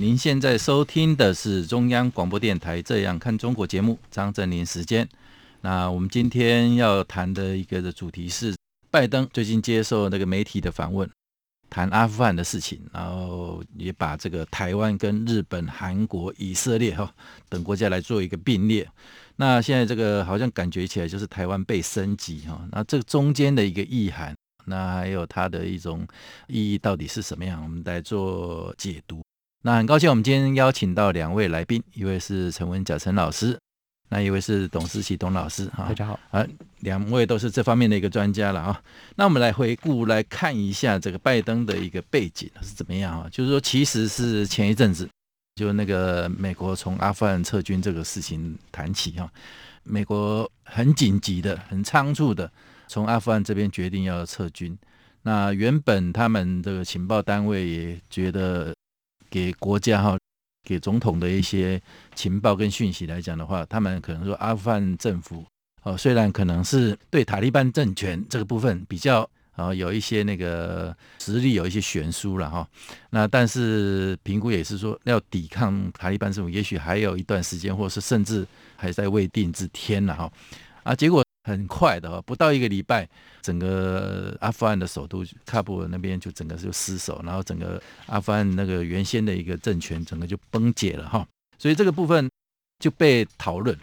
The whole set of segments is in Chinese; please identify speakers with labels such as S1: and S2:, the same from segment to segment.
S1: 您现在收听的是中央广播电台《这样看中国》节目，张振林时间。那我们今天要谈的一个的主题是。拜登最近接受那个媒体的访问，谈阿富汗的事情，然后也把这个台湾跟日本、韩国、以色列哈等国家来做一个并列。那现在这个好像感觉起来就是台湾被升级哈，那这中间的一个意涵，那还有它的一种意义到底是什么样？我们来做解读。那很高兴我们今天邀请到两位来宾，一位是陈文甲陈老师。那一位是董思琪董老师哈，
S2: 大家好
S1: 啊，两位都是这方面的一个专家了啊。那我们来回顾来看一下这个拜登的一个背景是怎么样啊？就是说，其实是前一阵子就那个美国从阿富汗撤军这个事情谈起哈，美国很紧急的、很仓促的从阿富汗这边决定要撤军。那原本他们这个情报单位也觉得给国家哈。给总统的一些情报跟讯息来讲的话，他们可能说阿富汗政府哦，虽然可能是对塔利班政权这个部分比较啊有一些那个实力有一些悬殊了哈，那但是评估也是说要抵抗塔利班政府，也许还有一段时间，或者是甚至还在未定之天了哈啊，结果。很快的哦，不到一个礼拜，整个阿富汗的首都喀布尔那边就整个就失守，然后整个阿富汗那个原先的一个政权整个就崩解了哈，所以这个部分就被讨论。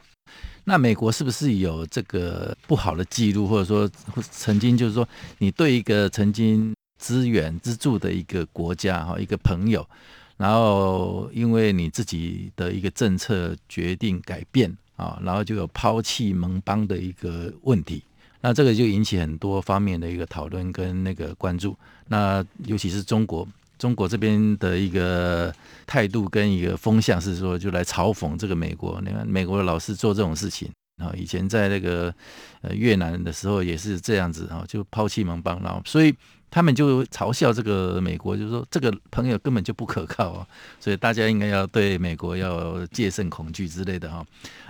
S1: 那美国是不是有这个不好的记录，或者说曾经就是说你对一个曾经支援资助的一个国家哈，一个朋友，然后因为你自己的一个政策决定改变？啊，然后就有抛弃盟邦的一个问题，那这个就引起很多方面的一个讨论跟那个关注。那尤其是中国，中国这边的一个态度跟一个风向是说，就来嘲讽这个美国。你看，美国老是做这种事情啊，以前在那个呃越南的时候也是这样子啊，就抛弃盟邦，然后所以。他们就嘲笑这个美国，就是说这个朋友根本就不可靠啊，所以大家应该要对美国要戒慎恐惧之类的哈。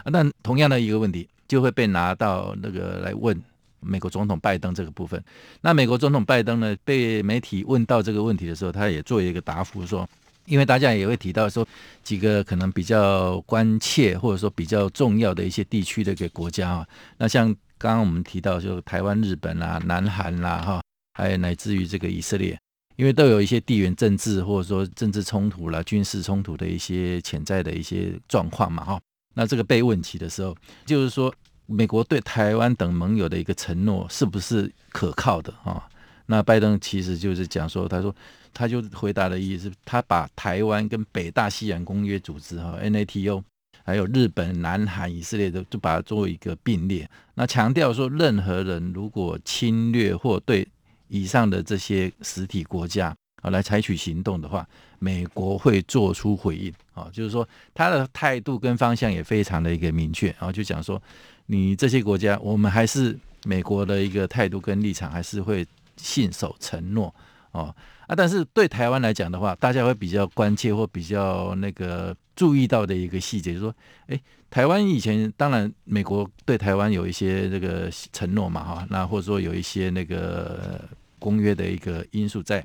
S1: 那，同样的一个问题就会被拿到那个来问美国总统拜登这个部分。那美国总统拜登呢，被媒体问到这个问题的时候，他也做一个答复说，因为大家也会提到说几个可能比较关切或者说比较重要的一些地区的一个国家啊，那像刚刚我们提到就台湾、日本啦、南韩啦哈。还有乃至于这个以色列，因为都有一些地缘政治或者说政治冲突啦、军事冲突的一些潜在的一些状况嘛，哈。那这个被问起的时候，就是说美国对台湾等盟友的一个承诺是不是可靠的啊？那拜登其实就是讲说，他说他就回答的意思，他把台湾跟北大西洋公约组织哈 NATO，还有日本、南韩、以色列的，就把它作为一个并列。那强调说，任何人如果侵略或对以上的这些实体国家啊，来采取行动的话，美国会做出回应啊，就是说他的态度跟方向也非常的一个明确，然后就讲说，你这些国家，我们还是美国的一个态度跟立场，还是会信守承诺哦啊，但是对台湾来讲的话，大家会比较关切或比较那个注意到的一个细节，就是说，哎。台湾以前当然，美国对台湾有一些这个承诺嘛，哈，那或者说有一些那个公约的一个因素在，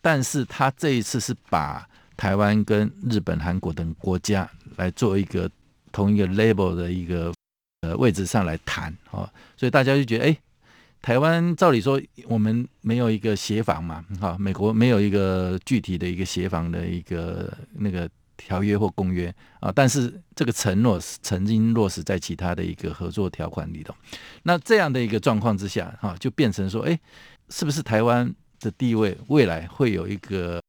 S1: 但是他这一次是把台湾跟日本、韩国等国家来做一个同一个 level 的一个呃位置上来谈，哦，所以大家就觉得，哎，台湾照理说我们没有一个协防嘛，哈，美国没有一个具体的一个协防的一个那个。条约或公约啊，但是这个承诺是曾经落实在其他的一个合作条款里头。那这样的一个状况之下，哈，就变成说，哎，是不是台湾的地位未来会有一个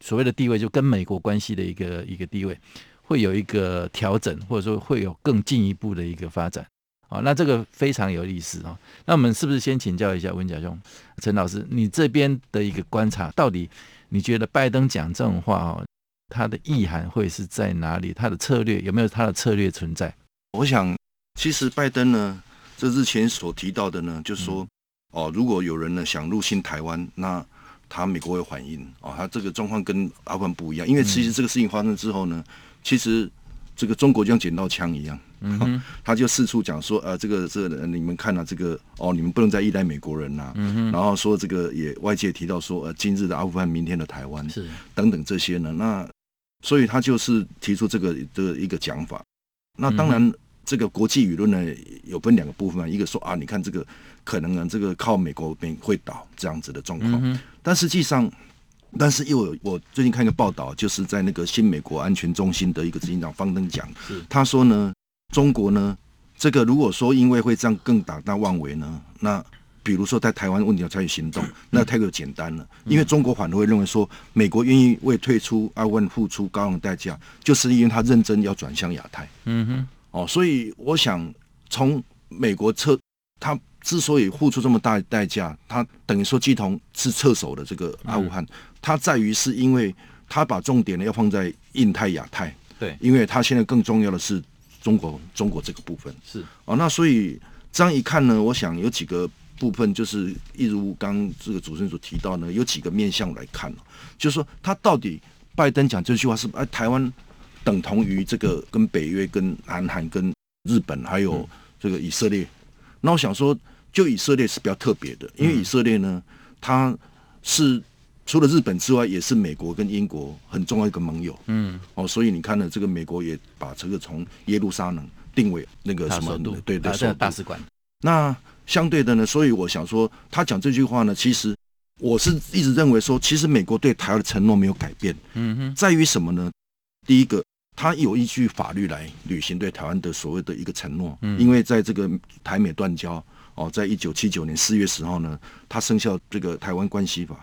S1: 所谓的地位，就跟美国关系的一个一个地位，会有一个调整，或者说会有更进一步的一个发展？啊，那这个非常有意思啊。那我们是不是先请教一下文甲兄、陈老师，你这边的一个观察，到底你觉得拜登讲这种话啊？它的意涵会是在哪里？它的策略有没有它的策略存在？
S2: 我想，其实拜登呢，这之前所提到的呢，就是说，哦，如果有人呢想入侵台湾，那他美国会反应。哦，他这个状况跟阿富汗不一样，因为其实这个事情发生之后呢，其实这个中国就像捡到枪一样，嗯，他就四处讲说，呃，这个这个你们看啊，这个哦，你们不能再依赖美国人呐，嗯，然后说这个也外界提到说，呃，今日的阿富汗，明天的台湾，是等等这些呢，那所以他就是提出这个这个一个讲法。那当然，这个国际舆论呢，有分两个部分，一个说啊，你看这个可能呢，这个靠美国边会倒这样子的状况，但实际上。但是又有我最近看一个报道，就是在那个新美国安全中心的一个执行长方登讲，他说呢，中国呢，这个如果说因为会这样更胆大妄为呢，那比如说在台湾问题要采取行动，那太过简单了，因为中国反而会认为说，美国愿意为退出阿富汗付出高昂的代价，就是因为他认真要转向亚太。嗯哼，哦，所以我想从美国撤他。之所以付出这么大的代价，他等于说基同是撤手的这个阿富汗，他在于是因为他把重点呢要放在印太亚太，对，因为他现在更重要的是中国中国这个部分。是。哦，那所以这样一看呢，我想有几个部分就是一如刚这个主持人所提到呢，有几个面向来看，就是说他到底拜登讲这句话是哎台湾等同于这个跟北约、跟南韩、跟日本还有这个以色列，那我想说。就以色列是比较特别的，因为以色列呢，它是除了日本之外，也是美国跟英国很重要一个盟友。嗯，哦，所以你看呢，这个美国也把这个从耶路撒冷定为那个什么？对对，对，
S1: 大使馆。
S2: 那相对的呢，所以我想说，他讲这句话呢，其实我是一直认为说，其实美国对台湾的承诺没有改变。嗯哼，在于什么呢？第一个，他有依据法律来履行对台湾的所谓的一个承诺。嗯，因为在这个台美断交。哦，在一九七九年四月十号呢，他生效这个《台湾关系法》，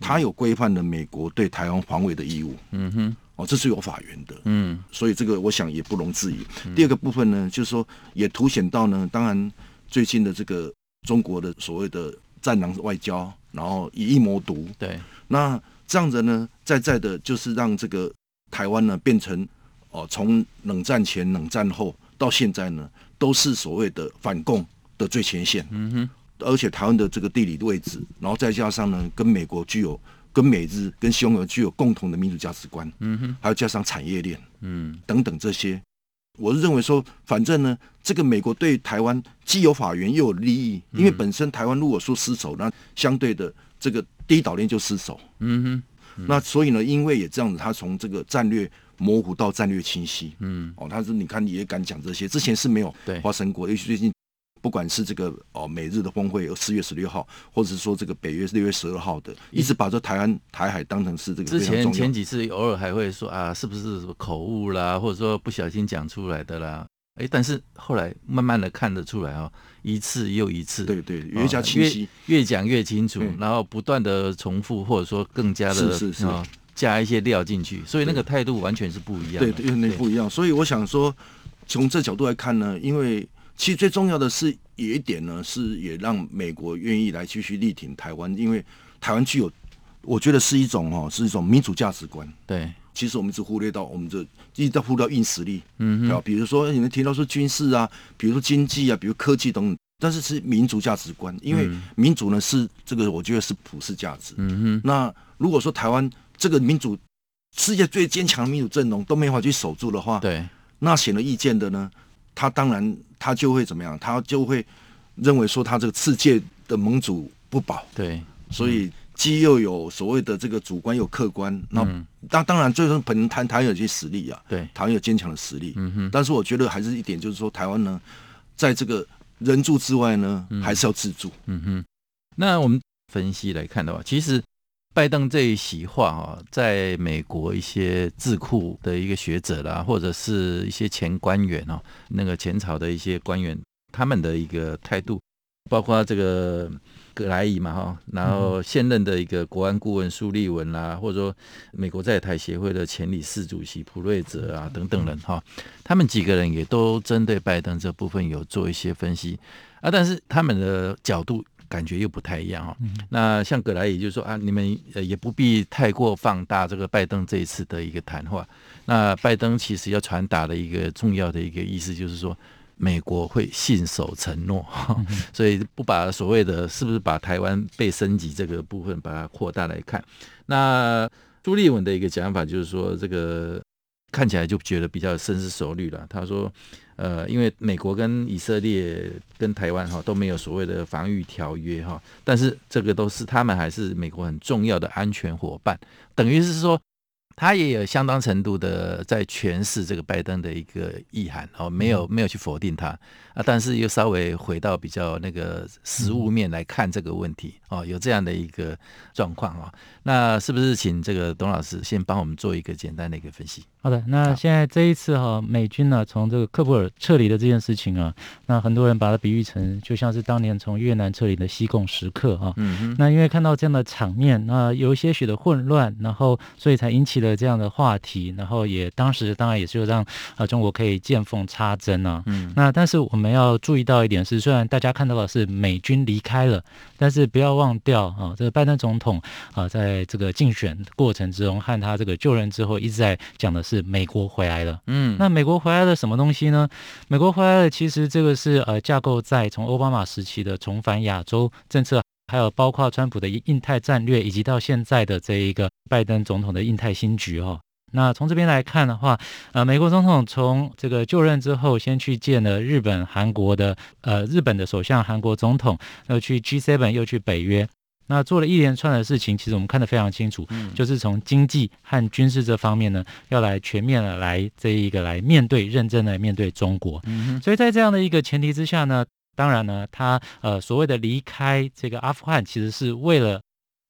S2: 他有规范了美国对台湾防卫的义务。嗯哼，哦，这是有法源的。嗯，所以这个我想也不容置疑。嗯、第二个部分呢，就是说也凸显到呢，当然最近的这个中国的所谓的战狼外交，然后以夷谋独。对，那这样子呢，在在的就是让这个台湾呢变成哦，从冷战前、冷战后到现在呢，都是所谓的反共。的最前线，嗯哼，而且台湾的这个地理位置，然后再加上呢，跟美国具有、跟美日、跟西方有具有共同的民主价值观，嗯哼，还有加上产业链，嗯，等等这些，我是认为说，反正呢，这个美国对台湾既有法源又有利益，因为本身台湾如果说失守，那相对的这个第一岛链就失守，嗯哼，嗯，那所以呢，因为也这样子，他从这个战略模糊到战略清晰，嗯，哦，他是你看你也敢讲这些，之前是没有发生过，尤其最近。不管是这个哦美日的峰会有四月十六号，或者是说这个北约六月十二号的，一直把这台湾台海当成是这个
S1: 之前前几次偶尔还会说啊，是不是口误啦，或者说不小心讲出来的啦？哎，但是后来慢慢的看得出来哦，一次又一次，
S2: 对对，越加清晰，
S1: 越越讲越清楚，然后不断的重复，或者说更加的是是是加一些料进去，所以那个态度完全是不一样，
S2: 对对，那不一样。所以我想说，从这角度来看呢，因为。其实最重要的是有一点呢，是也让美国愿意来继续力挺台湾，因为台湾具有，我觉得是一种哦，是一种民主价值观。对，其实我们一直忽略到我们这一直在忽略到硬实力，嗯，啊，比如说你们提到说军事啊，比如说经济啊，比如科技等等，但是是民主价值观，因为民主呢是这个，我觉得是普世价值。嗯哼，那如果说台湾这个民主世界最坚强的民主阵容都没法去守住的话，对，那显而易见的呢，他当然。他就会怎么样？他就会认为说他这个世界的盟主不保。对，所以既又有所谓的这个主观又客观。那当当然，最终本台台湾有些实力啊，对，台湾有坚强的实力。嗯哼。但是我觉得还是一点，就是说台湾呢，在这个人助之外呢，还是要自助。嗯哼。
S1: 那我们分析来看的话，其实。拜登这一席话啊，在美国一些智库的一个学者啦，或者是一些前官员哦，那个前朝的一些官员，他们的一个态度，包括这个葛莱仪嘛哈，然后现任的一个国安顾问苏利文啦，或者说美国在台协会的前理事主席普瑞泽啊等等人哈，他们几个人也都针对拜登这部分有做一些分析。啊，但是他们的角度感觉又不太一样哈。那像葛莱也就是说啊，你们呃也不必太过放大这个拜登这一次的一个谈话。那拜登其实要传达的一个重要的一个意思就是说，美国会信守承诺，所以不把所谓的是不是把台湾被升级这个部分把它扩大来看。那朱立文的一个讲法就是说，这个看起来就觉得比较深思熟虑了。他说。呃，因为美国跟以色列跟台湾哈都没有所谓的防御条约哈，但是这个都是他们还是美国很重要的安全伙伴，等于是说。他也有相当程度的在诠释这个拜登的一个意涵哦，没有没有去否定他啊，但是又稍微回到比较那个实物面来看这个问题哦，有这样的一个状况啊。那是不是请这个董老师先帮我们做一个简单的一个分析？
S3: 好的，那现在这一次哈，美军呢从这个喀布尔撤离的这件事情啊，那很多人把它比喻成就像是当年从越南撤离的西贡时刻啊。嗯哼。那因为看到这样的场面，那有一些许的混乱，然后所以才引起了。这样的话题，然后也当时当然也是让呃中国可以见缝插针啊。嗯，那但是我们要注意到一点是，虽然大家看到的是美军离开了，但是不要忘掉啊，这个拜登总统啊，在这个竞选过程之中和他这个就任之后一直在讲的是美国回来了。嗯，那美国回来了什么东西呢？美国回来了，其实这个是呃架构在从奥巴马时期的重返亚洲政策。还有包括川普的印太战略，以及到现在的这一个拜登总统的印太新局哦。那从这边来看的话，呃，美国总统从这个就任之后，先去见了日本、韩国的呃日本的首相、韩国总统，又去 G7，又去北约，那做了一连串的事情。其实我们看得非常清楚，嗯，就是从经济和军事这方面呢，要来全面的来这一个来面对认真的面对中国。嗯，所以在这样的一个前提之下呢。当然呢，他呃所谓的离开这个阿富汗，其实是为了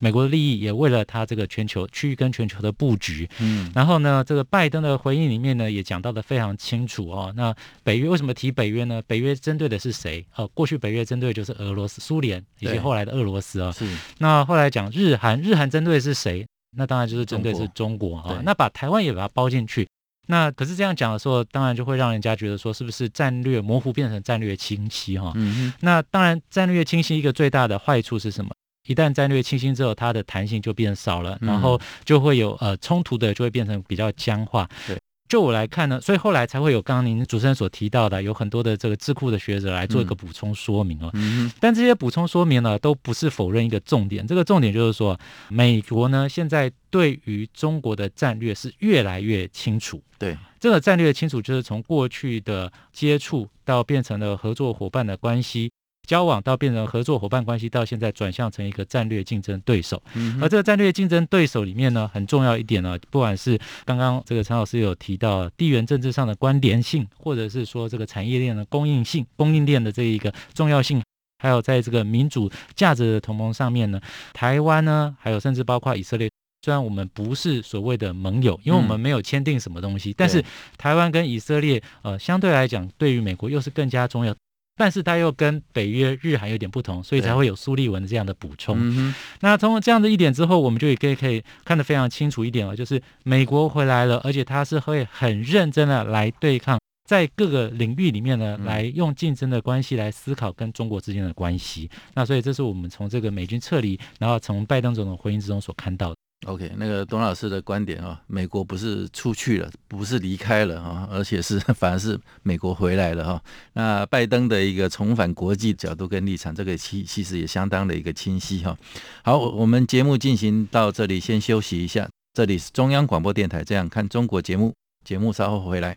S3: 美国的利益，也为了他这个全球区域跟全球的布局。嗯，然后呢，这个拜登的回应里面呢，也讲到的非常清楚哦。那北约为什么提北约呢？北约针对的是谁？哦，过去北约针对的就是俄罗斯、苏联以及后来的俄罗斯啊。是。那后来讲日韩，日韩针对的是谁？那当然就是针对的是中国啊。那把台湾也把它包进去。那可是这样讲的时候，当然就会让人家觉得说，是不是战略模糊变成战略清晰哈？嗯哼。那当然，战略清晰一个最大的坏处是什么？一旦战略清晰之后，它的弹性就变少了，然后就会有呃冲突的就会变成比较僵化。对。就我来看呢，所以后来才会有刚刚您主持人所提到的，有很多的这个智库的学者来做一个补充说明哦。嗯。但这些补充说明呢，都不是否认一个重点。这个重点就是说，美国呢现在对于中国的战略是越来越清楚。对。这个战略清楚，就是从过去的接触到变成了合作伙伴的关系。交往到变成合作伙伴关系，到现在转向成一个战略竞争对手。而这个战略竞争对手里面呢，很重要一点呢，不管是刚刚这个陈老师有提到地缘政治上的关联性，或者是说这个产业链的供应性、供应链的这一个重要性，还有在这个民主价值的同盟上面呢，台湾呢，还有甚至包括以色列，虽然我们不是所谓的盟友，因为我们没有签订什么东西，但是台湾跟以色列呃相对来讲，对于美国又是更加重要。但是它又跟北约、日韩有点不同，所以才会有苏利文这样的补充。嗯、那从这样的一点之后，我们就也可以可以看得非常清楚一点了，就是美国回来了，而且他是会很认真的来对抗，在各个领域里面呢，来用竞争的关系来思考跟中国之间的关系。那所以这是我们从这个美军撤离，然后从拜登总统回应之中所看到的。
S1: OK，那个董老师的观点啊，美国不是出去了，不是离开了啊，而且是 反而是美国回来了哈。那拜登的一个重返国际角度跟立场，这个其其实也相当的一个清晰哈。好，我们节目进行到这里，先休息一下。这里是中央广播电台《这样看中国》节目，节目稍后回来。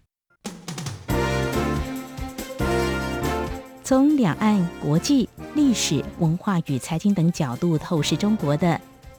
S4: 从两岸、国际、历史、文化与财经等角度透视中国的。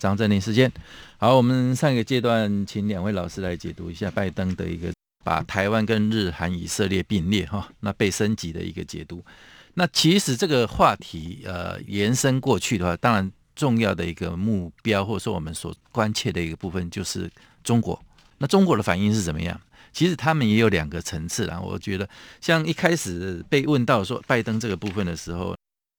S1: 张正霖时间。好，我们上一个阶段请两位老师来解读一下拜登的一个把台湾跟日韩以色列并列哈，那被升级的一个解读。那其实这个话题，呃，延伸过去的话，当然重要的一个目标，或者说我们所关切的一个部分，就是中国。那中国的反应是怎么样？其实他们也有两个层次啦。我觉得，像一开始被问到说拜登这个部分的时候，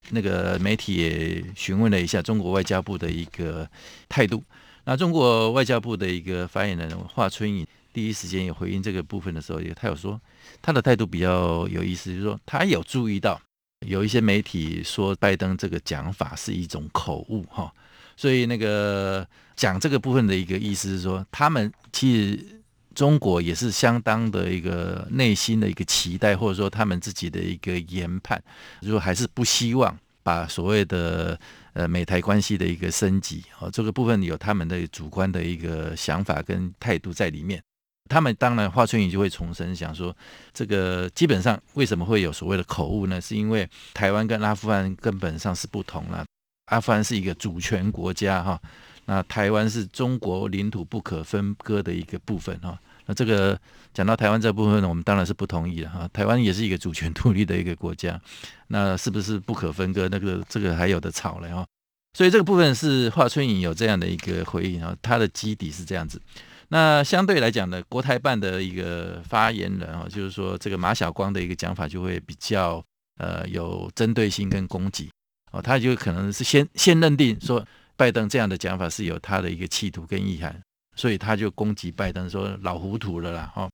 S1: 那个媒体也询问了一下中国外交部的一个态度。那中国外交部的一个发言人华春莹第一时间有回应这个部分的时候，也他有说他的态度比较有意思，就是说他有注意到。有一些媒体说拜登这个讲法是一种口误哈，所以那个讲这个部分的一个意思是说，他们其实中国也是相当的一个内心的一个期待，或者说他们自己的一个研判，就还是不希望把所谓的呃美台关系的一个升级哦，这个部分有他们的主观的一个想法跟态度在里面。他们当然，华春莹就会重申，想说这个基本上为什么会有所谓的口误呢？是因为台湾跟阿富汗根本上是不同了。阿富汗是一个主权国家哈，那台湾是中国领土不可分割的一个部分哈。那这个讲到台湾这部分呢，我们当然是不同意的哈。台湾也是一个主权独立的一个国家，那是不是不可分割？那个这个还有的吵了哈。所以这个部分是华春莹有这样的一个回应啊，他的基底是这样子。那相对来讲呢，国台办的一个发言人啊，就是说这个马晓光的一个讲法就会比较呃有针对性跟攻击哦，他就可能是先先认定说拜登这样的讲法是有他的一个企图跟意涵，所以他就攻击拜登说老糊涂了啦哦，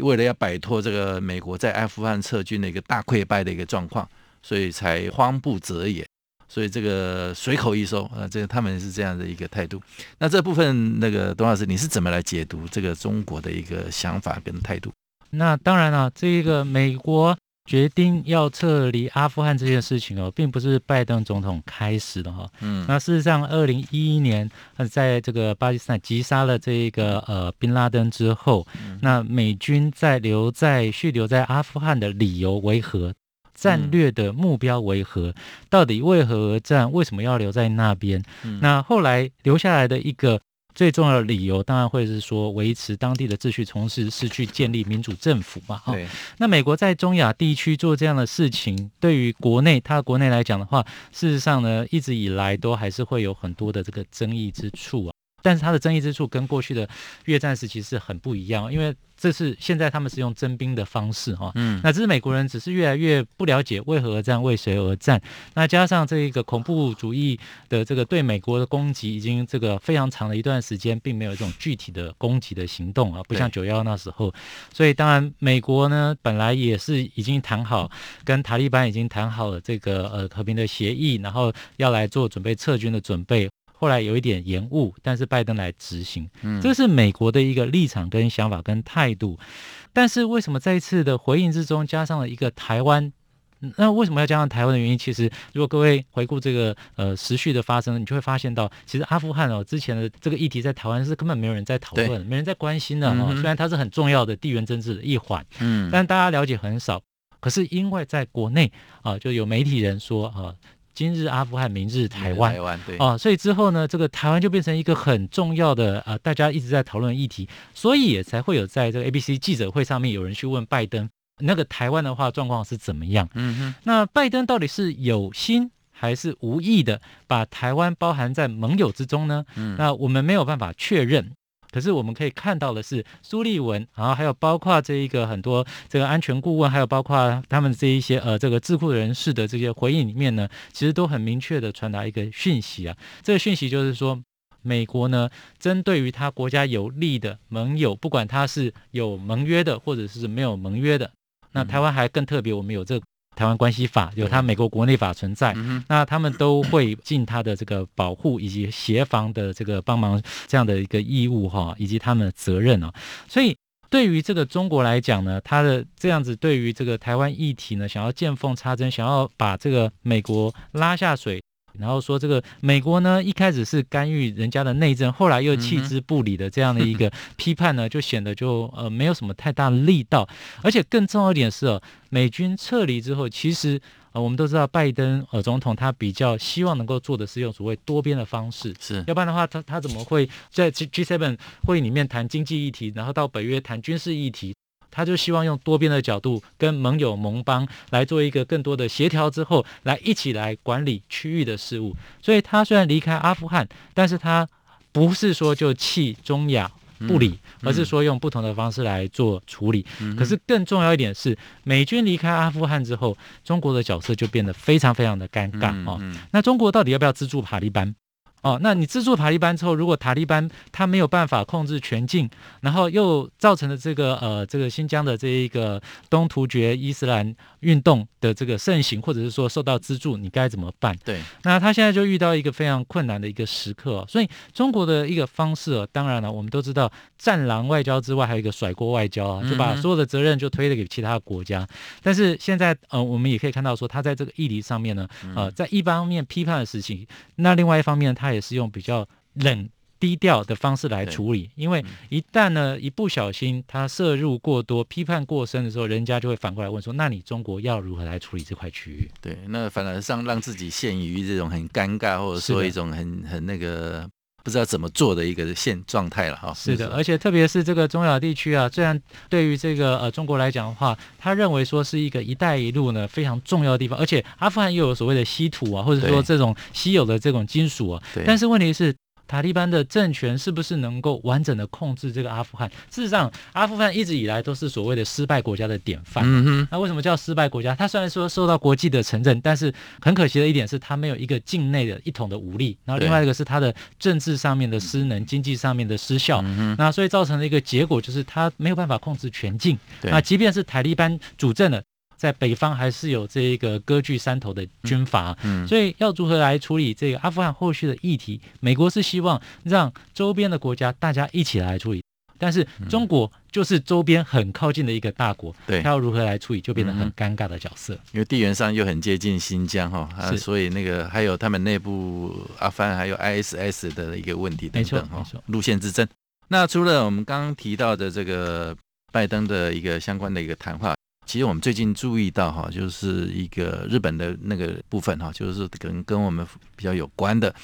S1: 为了要摆脱这个美国在阿富汗撤军的一个大溃败的一个状况，所以才慌不择言。所以这个随口一说，呃，这个他们是这样的一个态度。那这部分，那个董老师，你是怎么来解读这个中国的一个想法跟态度？
S3: 那当然了，这一个美国决定要撤离阿富汗这件事情哦，并不是拜登总统开始的哈。嗯。那事实上，二零一一年，在这个巴基斯坦击杀了这一个呃宾拉登之后，那美军在留在续留在阿富汗的理由为何？战略的目标为何？到底为何而战？为什么要留在那边？嗯、那后来留下来的一个最重要的理由，当然会是说维持当地的秩序，同时是去建立民主政府嘛。对。那美国在中亚地区做这样的事情，对于国内，它国内来讲的话，事实上呢，一直以来都还是会有很多的这个争议之处啊。但是它的争议之处跟过去的越战时期是很不一样，因为这是现在他们是用征兵的方式哈，嗯，那这是美国人只是越来越不了解为何而战，为谁而战，那加上这一个恐怖主义的这个对美国的攻击，已经这个非常长的一段时间，并没有这种具体的攻击的行动啊，不像九幺那时候，所以当然美国呢本来也是已经谈好跟塔利班已经谈好了这个呃和平的协议，然后要来做准备撤军的准备。后来有一点延误，但是拜登来执行，这是美国的一个立场跟想法跟态度。但是为什么这一次的回应之中加上了一个台湾？那为什么要加上台湾的原因？其实如果各位回顾这个呃时序的发生，你就会发现到，其实阿富汗哦之前的这个议题在台湾是根本没有人在讨论，没人在关心的哈、哦。虽然它是很重要的地缘政治的一环，嗯，但大家了解很少。可是因为在国内啊，就有媒体人说啊。今日阿富汗，明日台湾，台湾对啊，所以之后呢，这个台湾就变成一个很重要的呃，大家一直在讨论的议题，所以也才会有在这个 ABC 记者会上面有人去问拜登，那个台湾的话状况是怎么样？嗯哼，那拜登到底是有心还是无意的把台湾包含在盟友之中呢？嗯，那我们没有办法确认。可是我们可以看到的是，苏利文，然后还有包括这一个很多这个安全顾问，还有包括他们这一些呃这个智库人士的这些回应里面呢，其实都很明确的传达一个讯息啊。这个讯息就是说，美国呢针对于他国家有利的盟友，不管他是有盟约的，或者是没有盟约的，那台湾还更特别，我们有这个。台湾关系法有它美国国内法存在，那他们都会尽他的这个保护以及协防的这个帮忙这样的一个义务哈，以及他们的责任啊。所以对于这个中国来讲呢，他的这样子对于这个台湾议题呢，想要见缝插针，想要把这个美国拉下水，然后说这个美国呢，一开始是干预人家的内政，后来又弃之不理的这样的一个 批判呢，就显得就呃没有什么太大的力道。而且更重要一点是哦，美军撤离之后，其实呃我们都知道拜登呃总统他比较希望能够做的是用所谓多边的方式，
S1: 是
S3: 要不然的话他他怎么会在 G G7 会议里面谈经济议题，然后到北约谈军事议题？他就希望用多边的角度跟盟友盟邦来做一个更多的协调之后，来一起来管理区域的事务。所以，他虽然离开阿富汗，但是他不是说就弃中亚不理，而是说用不同的方式来做处理。可是更重要一点是，美军离开阿富汗之后，中国的角色就变得非常非常的尴尬哦。那中国到底要不要资助塔利班？哦，那你资助塔利班之后，如果塔利班他没有办法控制全境，然后又造成了这个呃这个新疆的这一个东突厥伊斯兰运动的这个盛行，或者是说受到资助，你该怎么办？
S1: 对，
S3: 那他现在就遇到一个非常困难的一个时刻哦，所以中国的一个方式哦，当然了，我们都知道战狼外交之外，还有一个甩锅外交啊，就把所有的责任就推了给其他国家。但是现在呃，我们也可以看到说，他在这个议题上面呢，呃，在一方面批判的事情，那另外一方面他。也是用比较冷低调的方式来处理，因为一旦呢一不小心他摄入过多、批判过深的时候，人家就会反过来问说：那你中国要如何来处理这块区域？
S1: 对，那反而让让自己陷于这种很尴尬，或者说一种很很那个不知道怎么做的一个现状态了哈。
S3: 是的，而且特别是这个中亚地区啊，虽然对于这个呃中国来讲的话，他认为说是一个“一带一路”呢非常重要的地方，而且阿富汗又有所谓的稀土啊，或者说这种稀有的这种金属啊，但是问题是。塔利班的政权是不是能够完整的控制这个阿富汗？事实上，阿富汗一直以来都是所谓的失败国家的典范。嗯哼。那为什么叫失败国家？它虽然说受到国际的承认，但是很可惜的一点是，它没有一个境内的一统的武力。然后另外一个是它的政治上面的失能，经济上面的失效。那所以造成了一个结果就是它没有办法控制全境。那即便是塔利班主政了。在北方还是有这一个割据山头的军阀，嗯，所以要如何来处理这个阿富汗后续的议题？美国是希望让周边的国家大家一起来处理，但是中国就是周边很靠近的一个大国，对，他要如何来处理，就变得很尴尬的角色。
S1: 因为地缘上又很接近新疆哈，啊，所以那个还有他们内部阿富汗还有 ISS 的一个问题等等哈，路线之争。那除了我们刚刚提到的这个拜登的一个相关的一个谈话。其实我们最近注意到哈，就是一个日本的那个部分哈，就是可能跟我们比较有关的。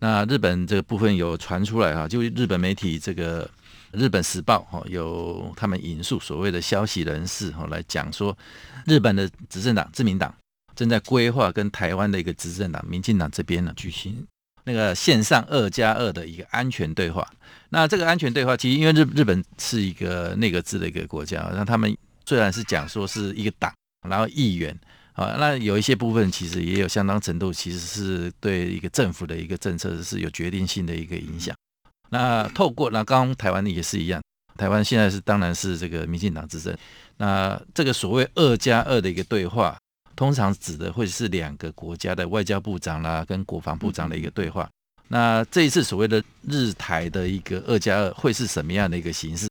S1: 那日本这个部分有传出来哈，就日本媒体这个《日本时报》哈，有他们引述所谓的消息人士哈来讲说，日本的执政党自民党正在规划跟台湾的一个执政党民进党这边呢举行那个线上二加二的一个安全对话。那这个安全对话，其实因为日日本是一个内阁制的一个国家，那他们。虽然是讲说是一个党，然后议员啊，那有一些部分其实也有相当程度，其实是对一个政府的一个政策是有决定性的一个影响。那透过那刚刚台湾的也是一样，台湾现在是当然是这个民进党执政，那这个所谓二加二的一个对话，通常指的会是两个国家的外交部长啦跟国防部长的一个对话。那这一次所谓的日台的一个二加二会是什么样的一个形式？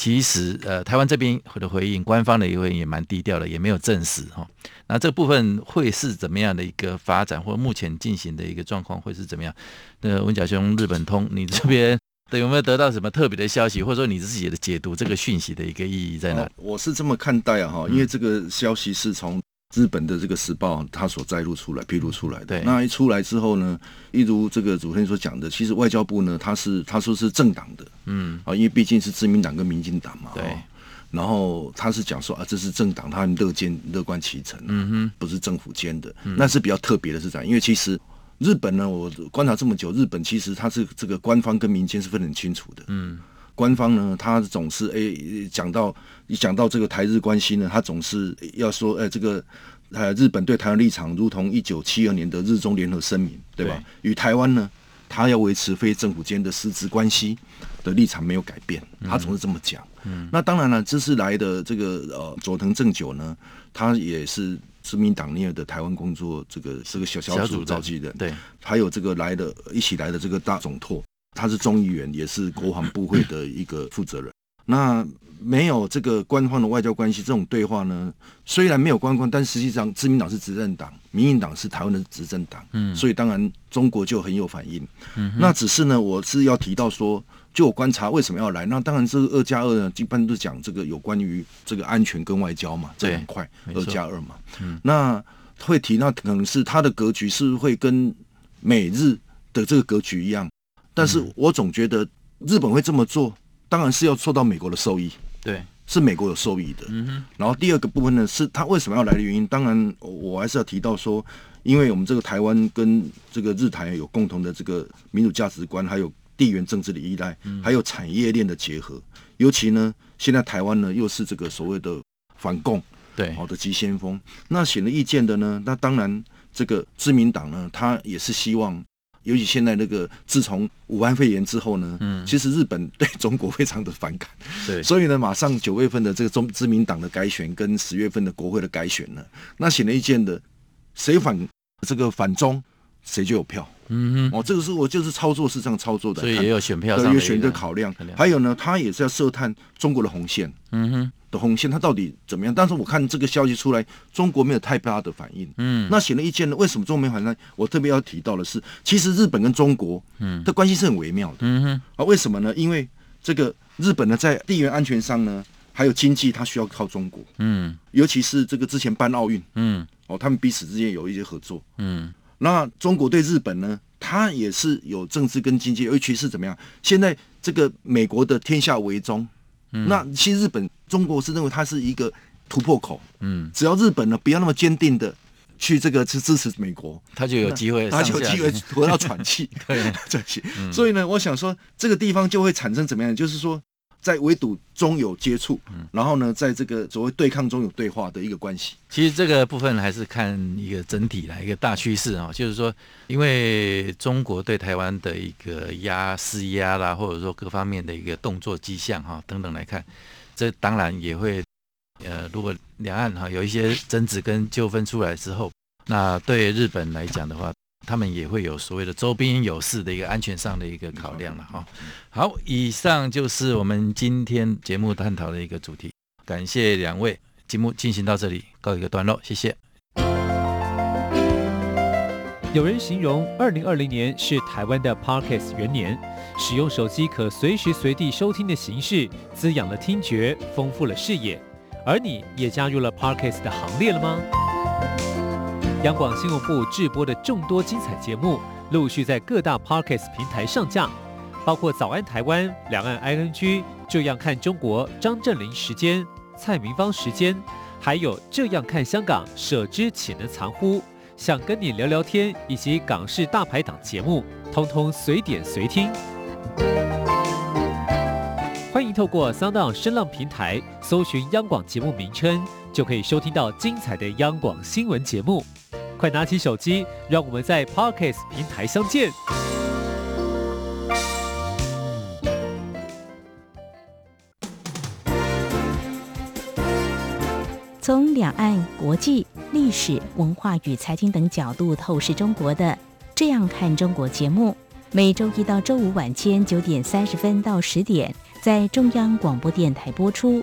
S1: 其实，呃，台湾这边的回应，官方的一个回应也蛮低调的，也没有证实哈。那这部分会是怎么样的一个发展，或目前进行的一个状况会是怎么样？那文甲兄，日本通，你这边有没有得到什么特别的消息，或者说你自己的解读这个讯息的一个意义在哪？
S2: 我是这么看待啊，哈，因为这个消息是从。日本的这个时报，它所摘录出来、披露出来的，那一出来之后呢，一如这个主持人所讲的，其实外交部呢，他是他说是政党的，嗯，啊，因为毕竟是自民党跟民进党嘛，对，然后他是讲说啊，这是政党，他很乐见乐观其成，嗯哼，不是政府间的，嗯、那是比较特别的是这样，因为其实日本呢，我观察这么久，日本其实它是这个官方跟民间是分得很清楚的，嗯。官方呢，他总是诶讲到一讲到这个台日关系呢，他总是要说，诶这个呃日本对台湾立场如同一九七二年的日中联合声明，对吧？与台湾呢，他要维持非政府间的实质关系的立场没有改变，他总是这么讲。嗯，那当然了，这次来的这个呃佐藤正久呢，他也是自民党内的台湾工作这个这个小小组召集人，对，还有这个来的一起来的这个大总统。他是众议员，也是国防部会的一个负责人。那没有这个官方的外交关系，这种对话呢，虽然没有官方，但实际上，自民党是执政党，民进党是台湾的执政党，嗯，所以当然中国就很有反应。嗯，那只是呢，我是要提到说，就我观察为什么要来，那当然这个二加二呢，一般都讲这个有关于这个安全跟外交嘛，这两块二加二嘛，嗯，那会提那可能是他的格局是会跟美日的这个格局一样，但是我总觉得日本会这么做，当然是要受到美国的受益。
S1: 对，
S2: 是美国有受益的。嗯哼。然后第二个部分呢，是他为什么要来的原因。当然，我还是要提到说，因为我们这个台湾跟这个日台有共同的这个民主价值观，还有地缘政治的依赖，还有产业链的结合。尤其呢，现在台湾呢又是这个所谓的反共对好的急先锋。那显而易见的呢，那当然这个自民党呢，他也是希望。尤其现在那个，自从武汉肺炎之后呢，嗯，其实日本 对中国非常的反感，对，所以呢，马上九月份的这个中自民党的改选跟十月份的国会的改选呢，那显而易见的，谁反这个反中，谁就有票，嗯哼，哦，这个是我就是操作是这样操作的，
S1: 所以也有选票上
S2: 的选择考量，还有呢，他也是要涉探中国的红线，嗯哼。的红线，它到底怎么样？但是我看这个消息出来，中国没有太大的反应。嗯，那显而易见呢？为什么中国没反应？我特别要提到的是，其实日本跟中国嗯的关系是很微妙的。嗯哼，啊，为什么呢？因为这个日本呢，在地缘安全上呢，还有经济，它需要靠中国。嗯，尤其是这个之前办奥运，嗯，哦，他们彼此之间有一些合作。嗯，那中国对日本呢，它也是有政治跟经济，尤其是怎么样？现在这个美国的天下为中。嗯、那其实日本、中国是认为它是一个突破口，嗯，只要日本呢不要那么坚定的去这个去支持美国，
S1: 他就有机会，
S2: 他就有机会得到喘气，对。所以呢，我想说这个地方就会产生怎么样？就是说。在围堵中有接触，然后呢，在这个所谓对抗中有对话的一个关系。
S1: 其实这个部分还是看一个整体来一个大趋势啊，就是说，因为中国对台湾的一个压施压啦，或者说各方面的一个动作迹象哈等等来看，这当然也会呃，如果两岸哈有一些争执跟纠纷出来之后，那对日本来讲的话。他们也会有所谓的周边有事的一个安全上的一个考量了哈。好，以上就是我们今天节目探讨的一个主题。感谢两位，节目进行到这里告一个段落，谢谢。
S5: 有人形容二零二零年是台湾的 Podcast 元年，使用手机可随时随地收听的形式，滋养了听觉，丰富了视野。而你也加入了 Podcast 的行列了吗？央广新闻部制播的众多精彩节目，陆续在各大 Podcast 平台上架，包括《早安台湾》、《两岸 ING》、《这样看中国》、张振霖时间、蔡明芳时间，还有《这样看香港》、舍之岂能藏乎？想跟你聊聊天，以及港式大排档节目，通通随点随听。欢迎透过 Sound 声浪平台搜寻央广节目名称，就可以收听到精彩的央广新闻节目。快拿起手机，让我们在 Podcast 平台相见。
S4: 从两岸、国际、历史、文化与财经等角度透视中国的《这样看中国》节目，每周一到周五晚间九点三十分到十点在中央广播电台播出。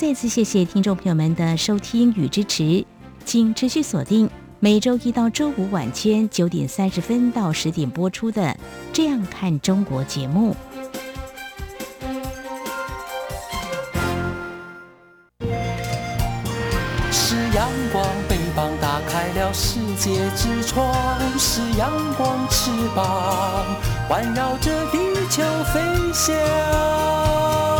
S4: 再次谢谢听众朋友们的收听与支持，请持续锁定。每周一到周五晚间九点三十分到十点播出的《这样看中国》节目，
S6: 是阳光翅膀打开了世界之窗，是阳光翅膀环绕着地球飞翔。